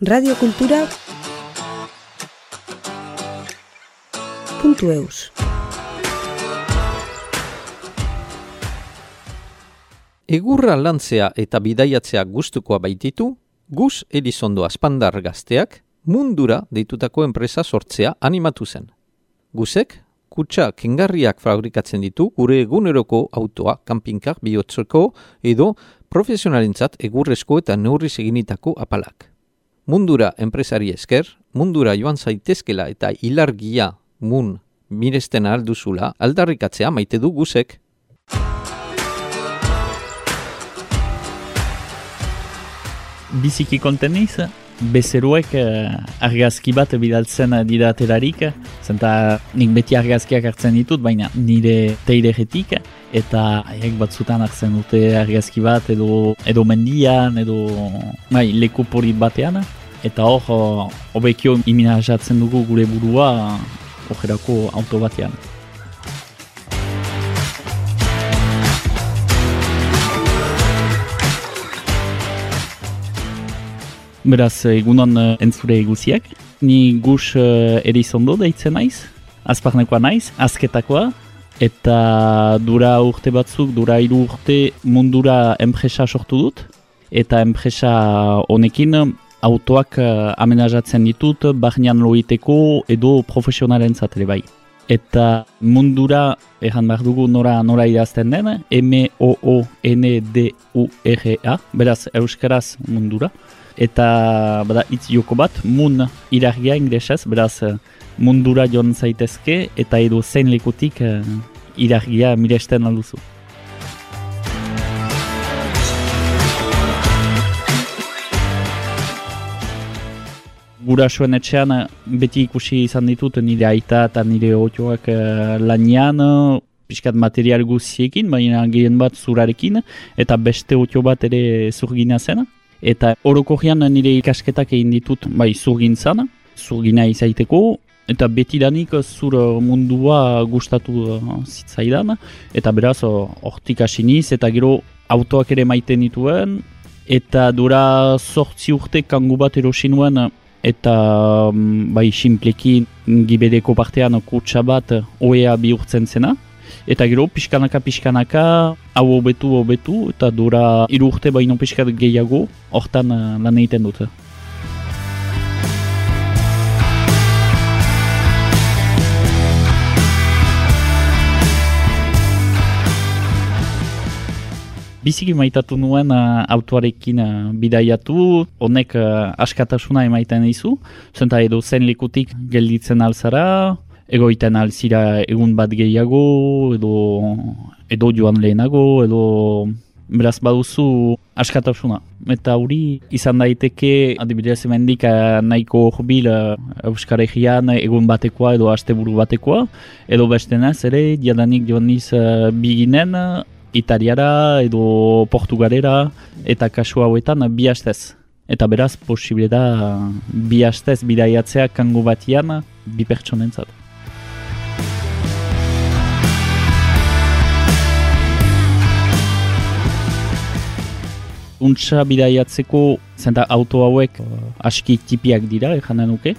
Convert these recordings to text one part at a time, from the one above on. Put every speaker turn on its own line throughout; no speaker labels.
Radio Kultura eus
Egurra lantzea eta bidaiatzea gustukoa baititu, Gus Elizondo Aspandar gazteak mundura deitutako enpresa sortzea animatu zen. Gusek, kutsa kengarriak fabrikatzen ditu gure eguneroko autoa, kanpinkak, bihotzeko edo profesionalentzat egurrezko eta neurri seginitako apalak. Mundura enpresari esker, mundura joan zaitezkela eta ilargia mun miresten alduzula aldarrikatzea maite du guzek.
Biziki konten bezeruek uh, argazki bat bidaltzen didaterarik, zenta nik beti argazkiak hartzen ditut, baina nire teiregetik, eta haiek batzutan hartzen dute argazki bat edo edo mendian edo bai, leku porit batean, eta hor, hobekio iminajatzen dugu gure burua ojerako auto batean. Beraz, egunon uh, entzure eguziak. Ni gus uh, erizondo deitzen naiz, azparnekoa naiz, azketakoa, eta dura urte batzuk, dura hiru urte mundura enpresa sortu dut, eta enpresa honekin autoak amenazatzen ditut, barnean loiteko edo profesionalen zatele bai. Eta mundura, erran behar dugu nora, nora idazten den, M-O-O-N-D-U-R-A, beraz, euskaraz mundura eta bada itz joko bat, mun irargia inglesez, beraz eh, mundura joan zaitezke eta edo zein lekutik uh, irargia miresten alduzu. Gurasoen etxean eh, beti ikusi izan ditut nire aita eta nire otioak uh, lanian, pixkat material guziekin, baina gehien bat zurarekin, eta beste otio bat ere zurgina zen. Eta orokorrian nire ikasketak egin ditut bai zurgintzan, zurgina izaiteko, eta betidanik zur mundua gustatu uh, zitzaidan, eta beraz hortik asiniz, eta gero autoak ere maiten dituen, eta dura sortzi urte kangu bat erosin nuen, eta um, bai simplekin gibedeko partean kutsa bat oea bihurtzen zena, Eta gero, pixkanaka, pixkanaka, hau hobetu, hobetu, eta dura iru urte baino pixkat gehiago, hortan uh, lan egiten dute. Biziki maitatu nuen uh, autoarekin uh, bidaiatu, honek uh, askatasuna emaiten dizu, zenta edo zen likutik gelditzen alzara, egoiten alzira egun bat gehiago, edo, edo joan lehenago, edo beraz baduzu askatasuna. Eta hori izan daiteke, adibidez emendik eh, nahiko horbil uh, Euskar Egean egun batekoa edo asteburu batekoa, edo beste naz ere, diadanik joan niz uh, biginen, Italiara edo Portugalera eta kasu hauetan bi hastez. Eta beraz, posible da bi hastez bidaiatzea kango batian bi pertsonentzat. Untsa bidaiatzeko zenta auto hauek uh, aski tipiak dira, ejan nuke.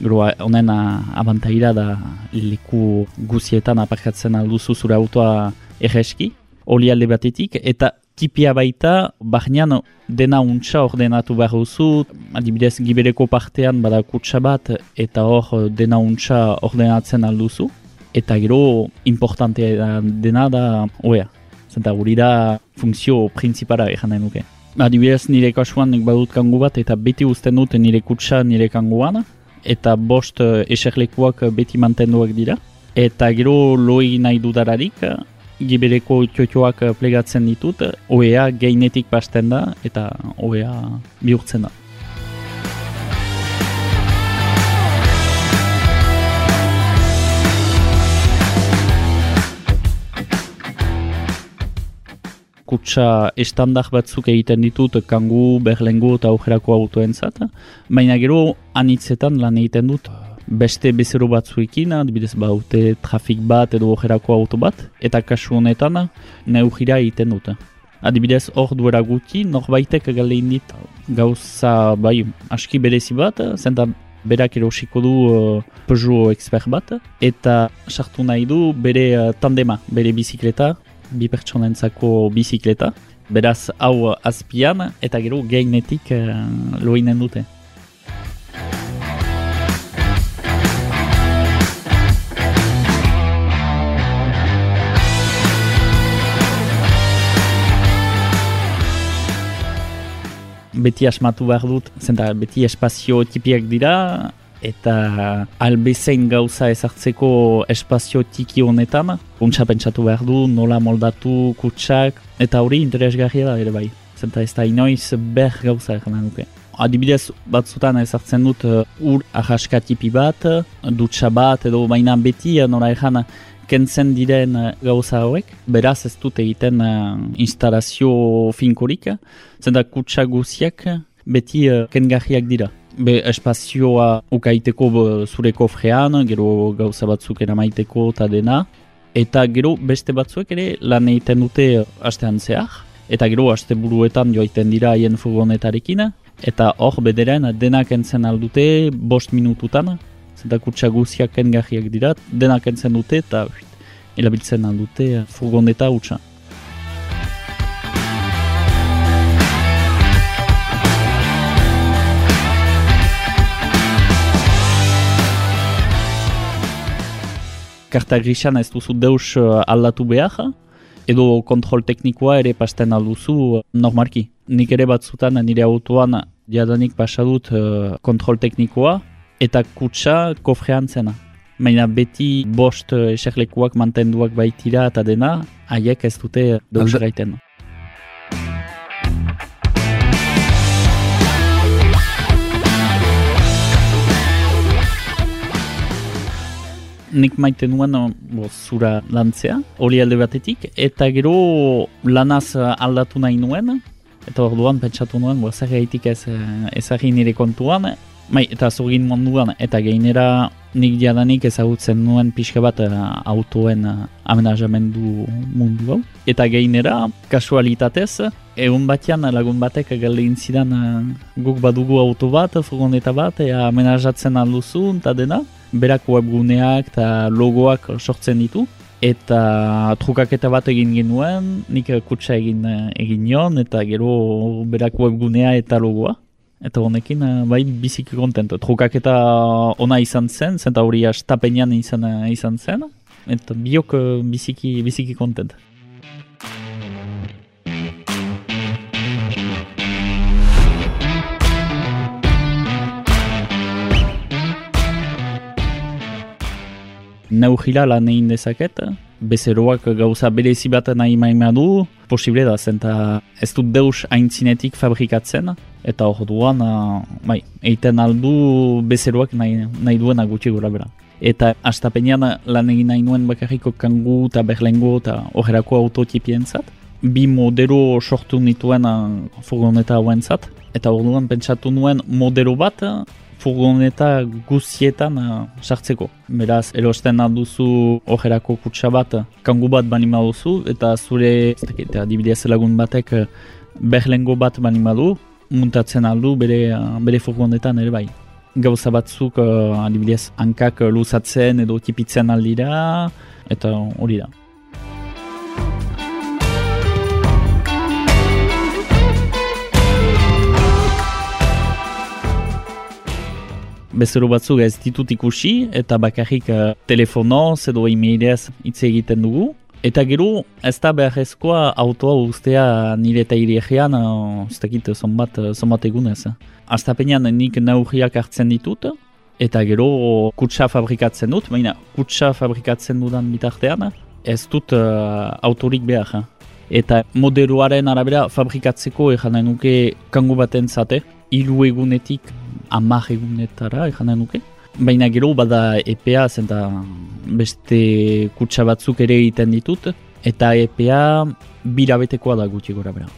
Gero, honen abantaira da leku guzietan aparkatzen alduzu zure autoa egeski, oli alde batetik, eta tipia baita, bahnean dena untsa ordenatu behar duzu, adibidez gibereko partean bada kutsa bat, eta hor dena untsa ordenatzen alduzu, eta gero importantea dena da, oea, zenta guri da funtzio principala ejan nuke. Adibidez nire kasuan nik badut kangu bat eta beti uzten dut nire kutsa nire kanguan eta bost uh, eserlekuak beti mantenduak dira. Eta gero loi nahi dudararik, gibereko txotxoak plegatzen ditut, oea geinetik pasten da eta oea bihurtzen da. Kutsa estandar batzuk egiten ditut kangu, berlengu eta aujerako autoentzat. Baina gero anitzetan lan egiten dut beste bezero batzuekin, adibidez baute trafik bat edo aujerako auto bat, eta kasu honetan neugira egiten dut. Adibidez, hor duera guti, norbaitek galein dit gauza bai aski berezi bat, zenta berak erosiko du uh, Peugeot expert bat, eta sartu nahi du bere uh, tandema, bere bizikleta, bi pertsonentzako bizikleta. Beraz, hau azpian, eta gero gainetik uh, loinen dute. beti asmatu behar dut, zenta beti espazio tipiak dira, eta albezein gauza ezartzeko espazio tiki honetan, untsa pentsatu behar du, nola moldatu, kutsak, eta hori interesgarria da ere bai. Zenta ez da inoiz ber gauza egan nuke. Adibidez batzutan ezartzen dut uh, ur ahaska tipi bat, dutxa bat, edo baina beti uh, nola egan kentzen diren uh, gauza hauek, beraz ez dut egiten uh, instalazio finkorik, zenta kutsa guziak beti uh, kengarriak dira. Be espazioa ukaiteko zure kofrean, gero gauza batzuk eramaiteko eta dena, eta gero beste batzuek ere lan egiten dute astean zehar, eta gero aste buruetan joaiten dira haien furgonetarekin, eta hor bederen denak entzen aldute bost minututan, eta kutsa guziak kengarriak dira, denak entzen dute eta erabiltzen aldute furgoneta utxa. Karta grisan ez duzu deus uh, aldatu behar, edo kontrol teknikoa ere pasten alduzu uh, normalki. Nik ere batzutan nire autoan jadanik pasadut uh, kontrol teknikoa, eta kutsa kofrean zena. Baina beti bost eserlekuak mantenduak baitira eta dena, haiek ez dute deus gaiten. Nik maite nuen bo, zura lantzea, hori alde batetik, eta gero lanaz aldatu nahi nuen, eta orduan pentsatu nuen, bo, zer gaitik ez, ezagin nire kontuan, Bai, eta zogin munduan, eta gainera nik jadanik ezagutzen nuen pixka bat uh, autoen uh, amenazamendu mundu hau. Eta gainera, kasualitatez, egun batean lagun batek galde zidan uh, guk badugu auto bat, furgoneta bat, ea amenazatzen alduzu, eta dena, berak webguneak eta logoak sortzen ditu. Eta trukaketa bat egin genuen, nik kutsa egin, egin nion, eta gero berak webgunea eta logoa. Eta honekin, uh, bai, biziki kontentu. Trukak eta ona izan zen, zenta hori astapenean izan, uh, izan zen. Eta biok uh, biziki, biziki kontent. Neugila lan egin dezaket, bezeroak gauza berezi bat nahi maima du, posible da, zenta ez dut deus aintzinetik fabrikatzen, eta hor duan, bai, eiten aldu bezeroak nahi, nahi duena gutxi gura bera. Eta astapenean lan egin nahi nuen bakarriko kangu eta berlengo eta horrelako autotipien zat. Bi modero sortu nituen furgoneta hauen zat. Eta hor duan pentsatu nuen modero bat furgoneta guzietan uh, sartzeko. Beraz, erosten alduzu ojerako kutsa bat, kangu bat bani duzu eta zure, eta adibidez lagun batek, berlengo bat bani du, muntatzen aldu bere, uh, bere furgonetan ere bai. Gauza batzuk, uh, adibidez, hankak luzatzen edo tipitzen aldira, eta hori da. Bezero batzuk ez ditut ikusi eta bakarrik uh, telefonoz edo e-mailez hitz egiten dugu. Eta gero ez da beharrezkoa autoa ustea nire eta iriegean, uh, ez dakit zonbat, zonbat egunez. Aztapenean nik neurriak hartzen ditut, eta gero kutsa fabrikatzen dut, baina kutsa fabrikatzen dudan bitartean, ez dut uh, autorik behar. Eta modeloaren arabera fabrikatzeko egan nuke kangu baten zate, hiru egunetik amak egunetara, egan nuke. Baina gero bada EPA zenta beste kutsa batzuk ere egiten ditut, eta EPA birabetekoa da gutxi gora bera.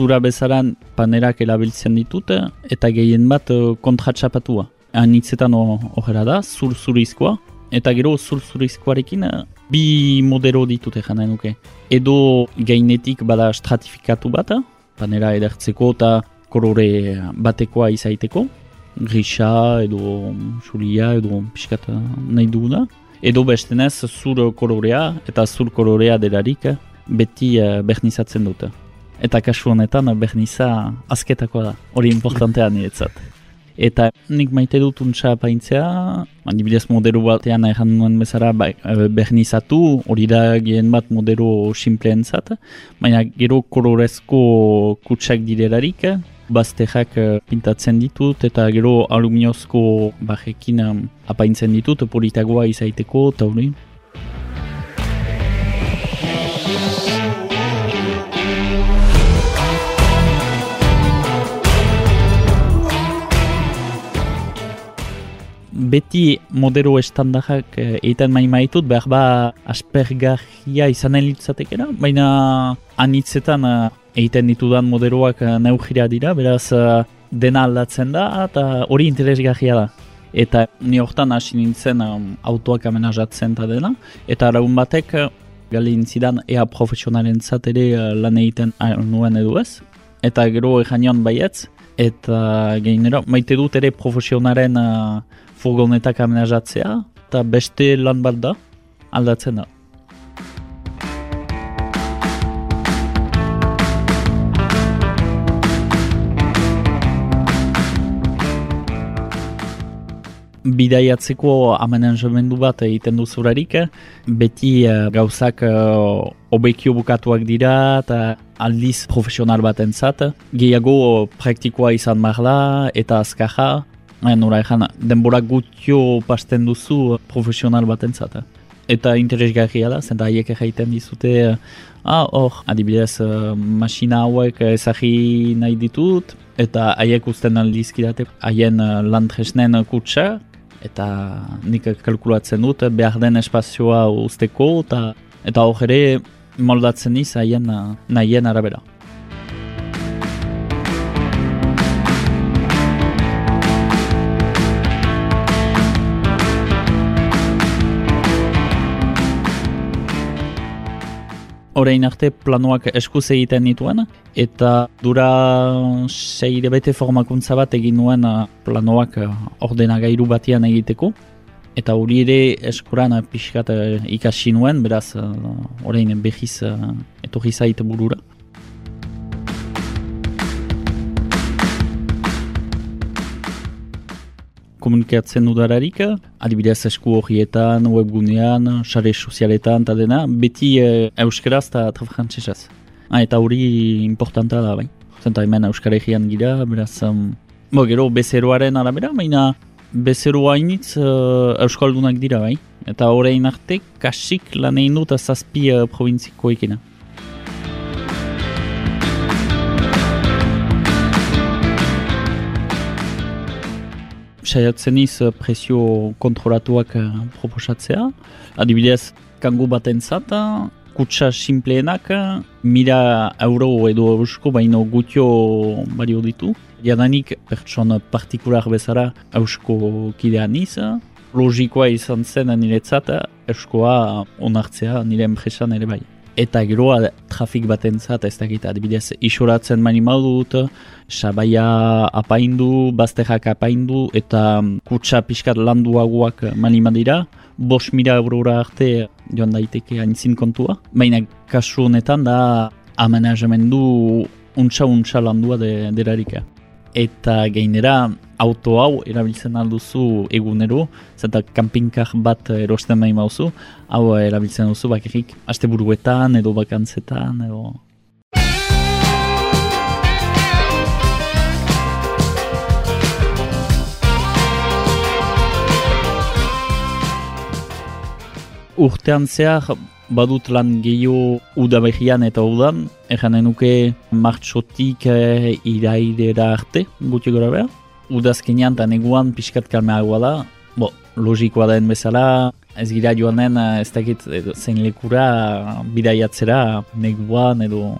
zura bezaran panerak erabiltzen ditut eta gehien bat eh, kontratxapatua. Anitzetan horrela da, zur-zurizkoa, eta gero zur-zurizkoarekin eh, bi modero ditute jana nuke. Edo gainetik bada stratifikatu bat, panera edertzeko eta kolore batekoa izaiteko, grisa edo suria edo piskat nahi duguna. Edo bestenez zur kolorea eta zur kolorea delarik beti bernizatzen dute. Eta kasu honetan berniza azketakoa da, hori importantea niretzat. Eta nik maite dut untsa paintzea, adibidez modero batean erran nuen bezala ba, eh, bernizatu, hori da gehen bat modero simpleen baina gero kolorezko kutsak direlarik, bazterrak eh, pintatzen ditut eta gero aluminiozko bajekin um, apaintzen ditut politagoa izaiteko eta hori. Beti modero estandarrak eh, egiten main maitut, behar ba aspergarria izanen litzatekera, baina anitzetan egiten ditudan modeloak uh, neugira dira, beraz dena aldatzen da eta hori interesgarria da. Eta ni hortan hasi nintzen um, autoak amenazatzen eta dena, eta araun batek uh, gali zidan ea profesionalen ere lan egiten nuen edu ez, eta gero egin baietz, eta gainera maite dut ere profesionaren uh, furgonetak amenazatzea, eta beste lan bat da, aldatzen da. Bidaiatzeko amenajemendu bat egiten duzurarik, beti uh, gauzak uh, obekio bukatuak dira eta aldiz profesional bat entzat. Gehiago praktikoa izan marla eta azkaja, nora ezan, denbora gutio pasten duzu profesional bat entzat. Eta interesgarria da, zenta haiek egiten dizute, ah, oh, adibidez, uh, masina hauek ezagi nahi ditut, eta haiek usten aldizkidate haien uh, landresnen kutsa, eta nik kalkulatzen dut behar den espazioa usteko eta eta hor ere moldatzen iz haien nahien arabera. Horein arte planoak eskuz egiten dituen, eta dura seire bete formakuntza bat egin nuen uh, planoak uh, ordenagairu batian egiteko. Eta hori ere eskuran uh, pixkat ikasi nuen, beraz horein behiz etorri zaite burura. Komunikatzen udararik, adibidez esku horietan, webgunean, sare sozialetan, eta dena, beti e, euskaraz eta trafrantzesaz. Ah, eta hori importanta da, bai. Zenta hemen euskara egian gira, beraz, um, bo, gero bezeroaren arabera, baina bezeroa initz uh, euskaldunak dira, bai. Eta horrein arte, kasik lan egin dut zazpi uh, provintziko saiatzen iz eh, presio kontrolatuak uh, proposatzea. Adibidez, kangu baten zata, kutsa simpleenak, mira euro edo eusko baino gutio bario ditu. Jadanik, pertson partikular bezala eusko kidean iz. Logikoa izan zen niretzat, euskoa onartzea nire enpresan ere bai eta geroa trafik batentzat ez dakit adibidez isoratzen mani dut, sabaia apaindu, bazterrak apaindu eta kutsa pixkat landuagoak mani madira, bos mira eurora arte joan daiteke aintzin kontua, baina kasu honetan da amenajemendu untsa-untsa landua de, derarika. Eta gainera auto hau erabiltzen alduzu egunero, zeta kampinkar bat erosten behin mauzu, hau erabiltzen duzu bakarrik aste buruetan edo bakantzetan edo... Urtean zehar badut lan gehiago udabehian eta udan, erranen nuke martxotik eh, iraidera arte, guti gora behar. Udazkenean eta neguan pixkat kalmeagoa da. Bo, logikoa da bezala, ez gira joanen ez dakit zein lekura bidaiatzera neguan edo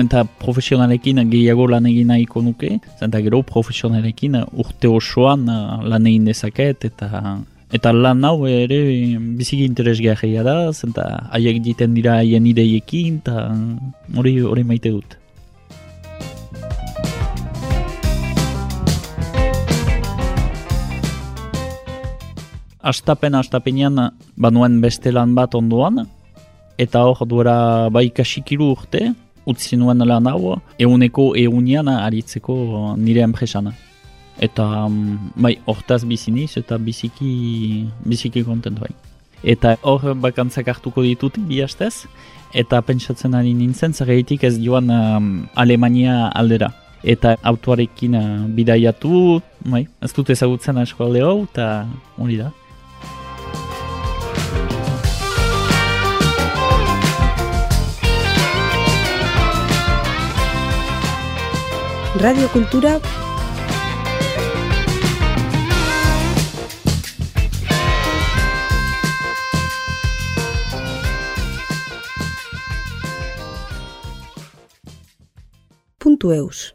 eta profesionalekin gehiago lan egin nahiko nuke, zenta gero profesionalekin urte osoan lan egin dezaket, eta eta lan hau ere biziki interesgarria da, zenta haiek diten dira haien ideiekin, eta hori hori maite dut. Astapen astapenean banuen beste lan bat ondoan, eta hor duera bai kasikiru urte, utzi nuen lan hau, eguneko egunean aritzeko nire enpresana. Eta mm, bai, hortaz biziniz eta biziki, biziki kontentu bai. Eta hor bakantzak hartuko ditut bi hastez, eta pentsatzen ari nintzen, zerreitik ez joan um, Alemania aldera. Eta autoarekin uh, bidaiatu, bai, ez dut ezagutzen asko alde hau, eta hori da.
Radio Kultura puntu eus.